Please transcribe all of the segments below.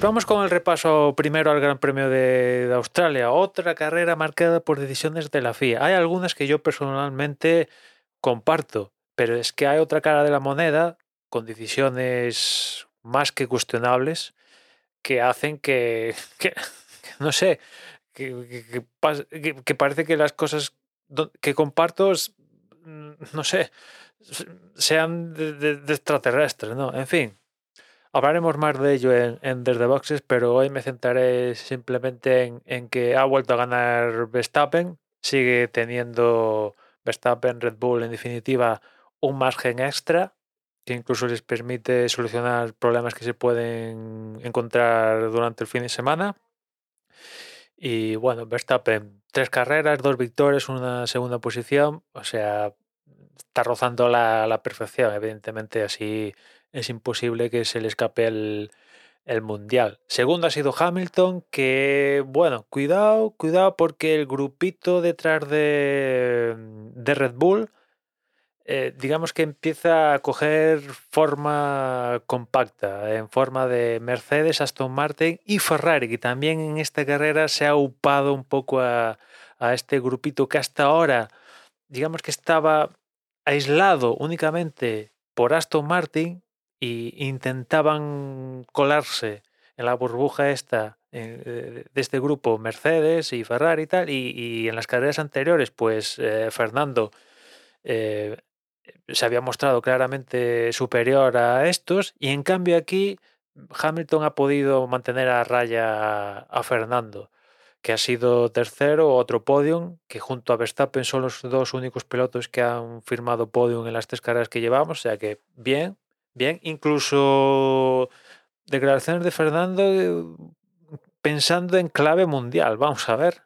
Pues vamos con el repaso primero al Gran Premio de, Australia. Otra carrera marcada por decisiones de la FIA. Hay algunas que yo personalmente comparto, pero es que hay otra cara de la moneda con decisiones más que cuestionables que hacen que, no sé, que, parece que las cosas que comparto, mm, no sé, sean de, extraterrestres, ¿no? En fin, hablaremos más de ello en, Desde Boxes, pero hoy me centraré simplemente en, que ha vuelto a ganar Verstappen, sigue teniendo Verstappen, Red Bull, en definitiva, un margen extra que incluso les permite solucionar problemas que se pueden encontrar durante el fin de semana. Y bueno, Verstappen, tres carreras, dos victorias, una segunda posición, o sea, está rozando la perfección. Evidentemente, así es imposible que se le escape el, el mundial. Segundo ha sido Hamilton, que bueno, cuidado, cuidado porque el grupito detrás de, de Red Bull eh, digamos que empieza a coger forma compacta, en forma de Mercedes, Aston Martin y Ferrari, que también en esta carrera se ha upado un poco a, este grupito que hasta ahora, digamos que estaba aislado únicamente por Aston Martin e intentaban colarse en la burbuja esta eh, de este grupo Mercedes y Ferrari y tal, y, en las carreras anteriores, pues eh, Fernando se había mostrado claramente superior a estos y en cambio aquí Hamilton ha podido mantener a raya a Fernando, que ha sido tercero, otro podium, que junto a Verstappen son los dos únicos pilotos que han firmado podium en las tres carreras que llevamos, o sea que bien, bien, incluso declaraciones de Fernando eh, pensando en clave mundial, vamos a ver.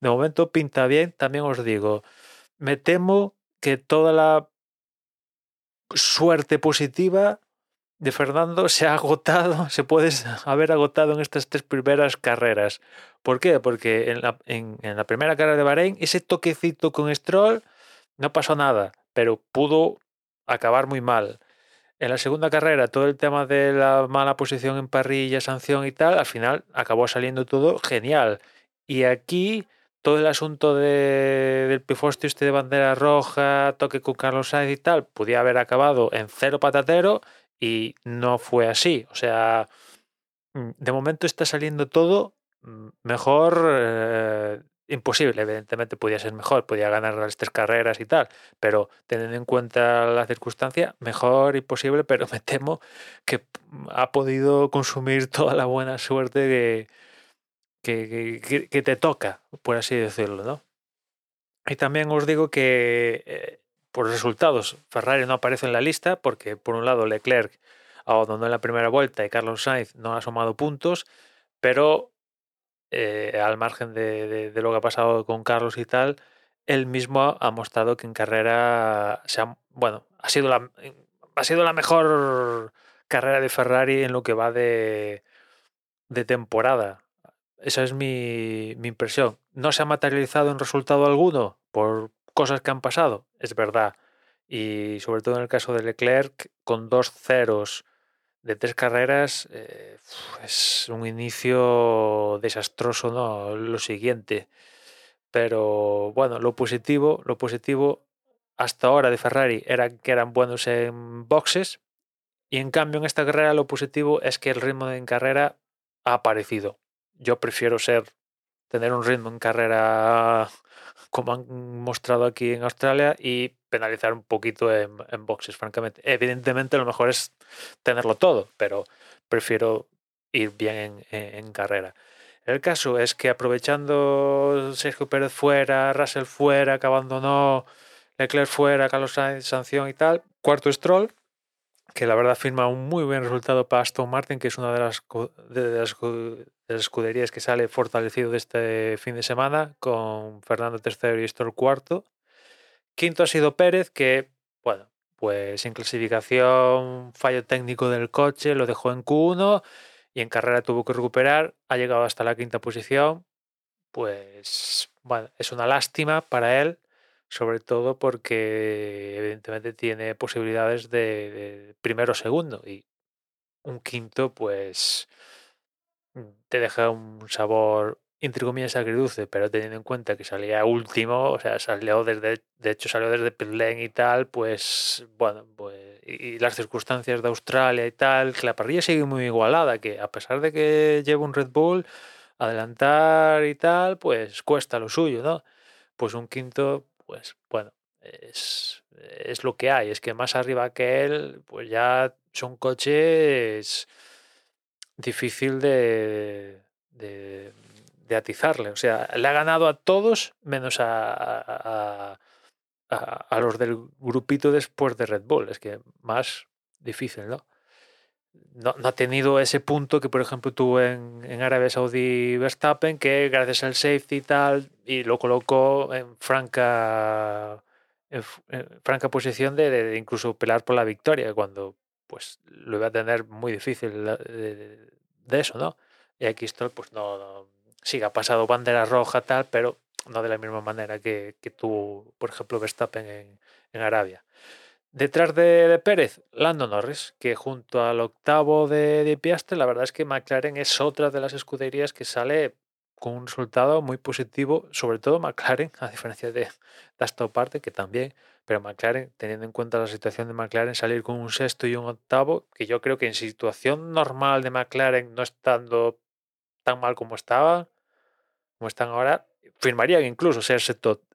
De momento pinta bien, también os digo, me temo que toda la suerte positiva de Fernando se ha agotado, se puede haber agotado en estas tres primeras carreras. ¿Por qué? Porque en la, en, la primera carrera de Bahrein, ese toquecito con Stroll no pasó nada, pero pudo acabar muy mal. En la segunda carrera, todo el tema de la mala posición en parrilla, sanción y tal, al final acabó saliendo todo genial. Y aquí todo el asunto de, del pifostio este de bandera roja, toque con Carlos Sainz y tal, podía haber acabado en cero patatero y no fue así. O sea, mm, de momento está saliendo todo mm, mejor, eh, imposible, evidentemente podía ser mejor, podía ganar las tres carreras y tal, pero teniendo en cuenta la circunstancia, mejor imposible, pero me temo que ha podido consumir toda la buena suerte que que, te toca, por así decirlo, ¿no? Y también os digo que eh, por resultados Ferrari no aparece en la lista porque por un lado Leclerc abandonó en la primera vuelta y Carlos Sainz no ha sumado puntos, pero eh, al margen de, lo que ha pasado con Carlos y tal, él mismo ha mostrado que en carrera se ha, bueno, ha sido la, ha sido la mejor carrera de Ferrari en lo que va de, de temporada. Esa es mi, impresión. ¿No se ha materializado en resultado alguno por cosas que han pasado? Es verdad. Y sobre todo en el caso de Leclerc, con dos ceros de tres carreras, eh, es un inicio desastroso, ¿no? Lo siguiente. Pero bueno, lo positivo, lo positivo hasta ahora de Ferrari era que eran buenos en boxes. Y en cambio en esta carrera lo positivo es que el ritmo en carrera ha aparecido yo prefiero ser tener un ritmo en carrera como han mostrado aquí en Australia y penalizar un poquito en, boxes, francamente. Evidentemente lo mejor es tenerlo todo, pero prefiero ir bien en, carrera. El caso es que aprovechando Sergio Pérez fuera, Russell fuera, que abandonó, Leclerc fuera, Carlos Sainz sanción y tal, cuarto Stroll, que la verdad firma un muy buen resultado para Aston Martin, que es una de las, de las, escuderías que sale fortalecido de este fin de semana, con Fernando III y Stroll cuarto. Quinto ha sido Pérez, que, bueno, pues en clasificación, fallo técnico del coche, lo dejó en Q1 y en carrera tuvo que recuperar, ha llegado hasta la quinta posición. Pues, bueno, es una lástima para él, sobre todo porque evidentemente tiene posibilidades de, primero o segundo y un quinto pues te deja un sabor entre comillas agridulce, pero teniendo en cuenta que salía último, o sea, salió desde, de hecho salió desde Pitlane y tal, pues bueno, pues y, las circunstancias de Australia y tal, que la parrilla sigue muy igualada, que a pesar de que lleva un Red Bull, adelantar y tal, pues cuesta lo suyo, ¿no? Pues un quinto, pues bueno, es, es lo que hay, es que más arriba que él, pues ya son coches difícil de, de, atizarle. O sea, le ha ganado a todos menos a, a, los del grupito después de Red Bull. Es que más difícil, ¿no? No, ha tenido ese punto que, por ejemplo, tuvo en, en Arabia Saudí Verstappen, que gracias al safety y tal, y lo colocó en franca, en, franca posición de, incluso pelear por la victoria, cuando pues lo iba a tener muy difícil de, eso, ¿no? Y aquí esto, pues no, sí, ha pasado bandera roja tal, pero no de la misma manera que, que tuvo, por ejemplo, Verstappen en, en Arabia. Detrás de, Pérez, Lando Norris, que junto al octavo de, de Piastre, la verdad es que McLaren es otra de las escuderías que sale con un resultado muy positivo, sobre todo McLaren, a diferencia de, esta parte, que también, pero McLaren, teniendo en cuenta la situación de McLaren, salir con un sexto y un octavo, que yo creo que en situación normal de McLaren, no estando tan mal como estaba, están ahora, firmarían incluso ser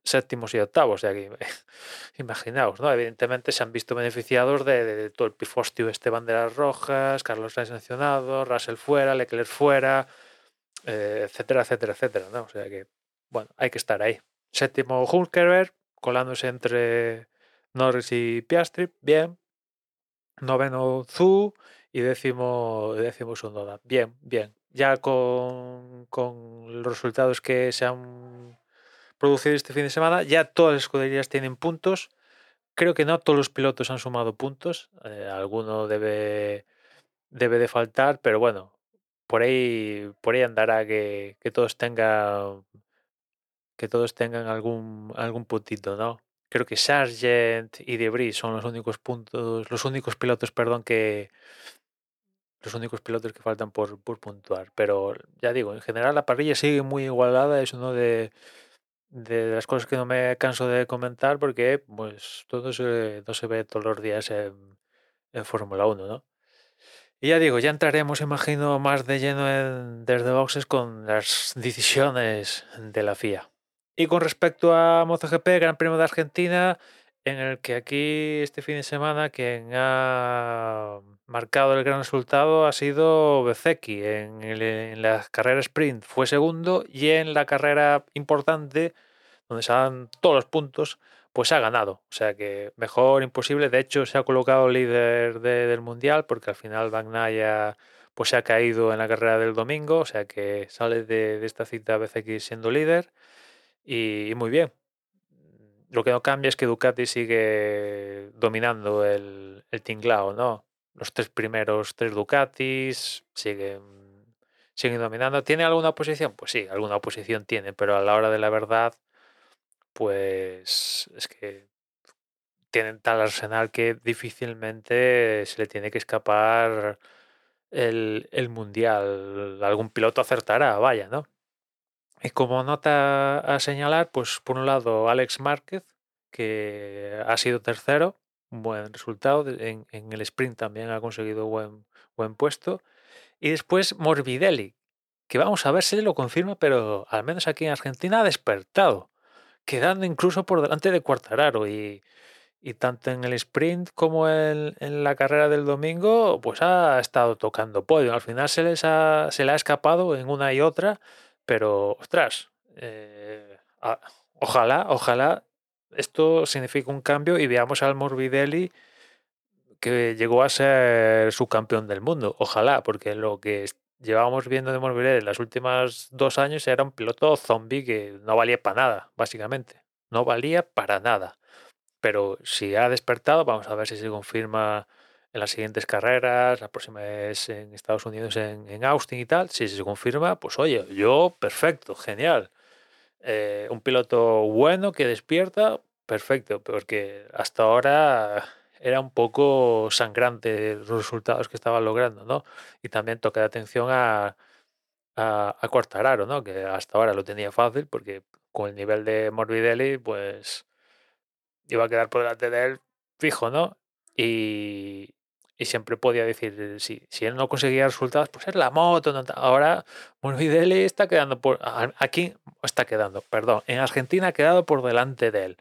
séptimos y octavos. O sea que imaginaos, ¿no? Evidentemente se han visto beneficiados de, todo el pifostio este banderas rojas, Carlos Sainz sancionado, Russell fuera, Leclerc fuera, eh, etcétera, etcétera, etcétera, ¿no? O sea que, bueno, hay que estar ahí. Séptimo Hulkerberg, colándose entre Norris y Piastri, bien. Noveno Zu y décimo, décimo Sondoda. Bien, bien ya con, los resultados que se han producido este fin de semana, ya todas las escuderías tienen puntos. Creo que no todos los pilotos han sumado puntos. Eh, alguno debe, debe de faltar, pero bueno, por ahí, por ahí andará que, todos tengan que todos tengan algún, algún puntito, ¿no? Creo que Sargent y Debris son los únicos puntos, los únicos pilotos, perdón, que, los únicos pilotos que faltan por, por puntuar. Pero ya digo, en general la parrilla sigue muy igualada, es uno de, de las cosas que no me canso de comentar porque pues todo se, no se ve todos los días en, en Fórmula 1, ¿no? Y ya digo, ya entraremos, imagino, más de lleno en, desde boxes con las decisiones de la FIA. Y con respecto a MotoGP, Gran Premio de Argentina, en el que aquí este fin de semana quien ha marcado el gran resultado ha sido Bezeki. En, en la carrera sprint fue segundo y en la carrera importante, donde se dan todos los puntos, pues ha ganado. O sea que mejor imposible. De hecho, se ha colocado líder del mundial porque al final Bagnaya pues se ha caído en la carrera del domingo. O sea que sale de, esta cita Bezeki siendo líder. y muy bien, lo que no cambia es que Ducati sigue dominando el, el tinglao, ¿no? Los tres primeros, tres Ducatis, siguen, siguen dominando. ¿Tiene alguna posición? Pues sí, alguna posición tiene, pero a la hora de la verdad, pues es que tienen tal arsenal que difícilmente se le tiene que escapar el, el mundial. Algún piloto acertará, vaya, ¿no? Y como nota a señalar, pues por un lado Alex Márquez, que ha sido tercero, buen resultado, en, el sprint también ha conseguido buen, buen puesto. Y después Morbidelli, que vamos a ver si lo confirma, pero al menos aquí en Argentina ha despertado, quedando incluso por delante de Cuartararo. Y, y tanto en el sprint como en, en, la carrera del domingo, pues ha estado tocando podio. Al final se, les ha, se le ha escapado en una y otra pero, ostras, eh, ojalá, ojalá esto signifique un cambio y veamos al Morbidelli que llegó a ser subcampeón del mundo. Ojalá, porque lo que llevábamos viendo de Morbidelli en los últimos dos años era un piloto zombie que no valía para nada, básicamente. No valía para nada. Pero si ha despertado, vamos a ver si se confirma en las siguientes carreras, la próxima es en Estados Unidos, en, Austin y tal, si se confirma, pues oye, yo perfecto, genial. Eh, un piloto bueno que despierta, perfecto, porque hasta ahora era un poco sangrante los resultados que estaba logrando, ¿no? Y también toca de atención a, a, ¿no? Que hasta ahora lo tenía fácil porque con el nivel de Morbidelli, pues iba a quedar por delante de él fijo, ¿no? Y, y siempre podía decir, si, si él no conseguía resultados, pues es la moto. Ahora Morbidelli está quedando por. Aquí está quedando, perdón. En Argentina ha quedado por delante de él.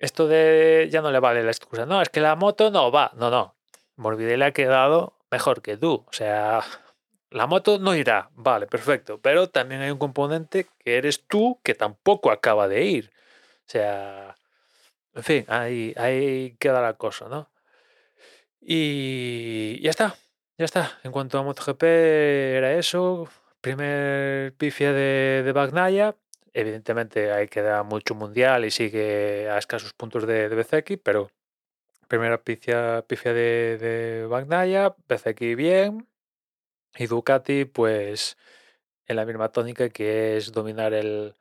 Esto de. Ya no le vale la excusa. No, es que la moto no va. No, no. Morbidelli ha quedado mejor que tú. O sea, la moto no irá. Vale, perfecto. Pero también hay un componente que eres tú que tampoco acaba de ir. O sea. En fin, ahí, ahí queda la cosa, ¿no? Y ya está, ya está. En cuanto a MotoGP era eso. Primer pifia de, de Bagnaya. Evidentemente ahí queda mucho mundial y sigue a escasos puntos de, de BCX, pero primera pifia, de, de Bagnaya, BCX bien. Y Ducati, pues en la misma tónica que es dominar el,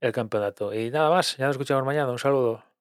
el campeonato. Y nada más, ya nos escuchamos mañana. Un saludo.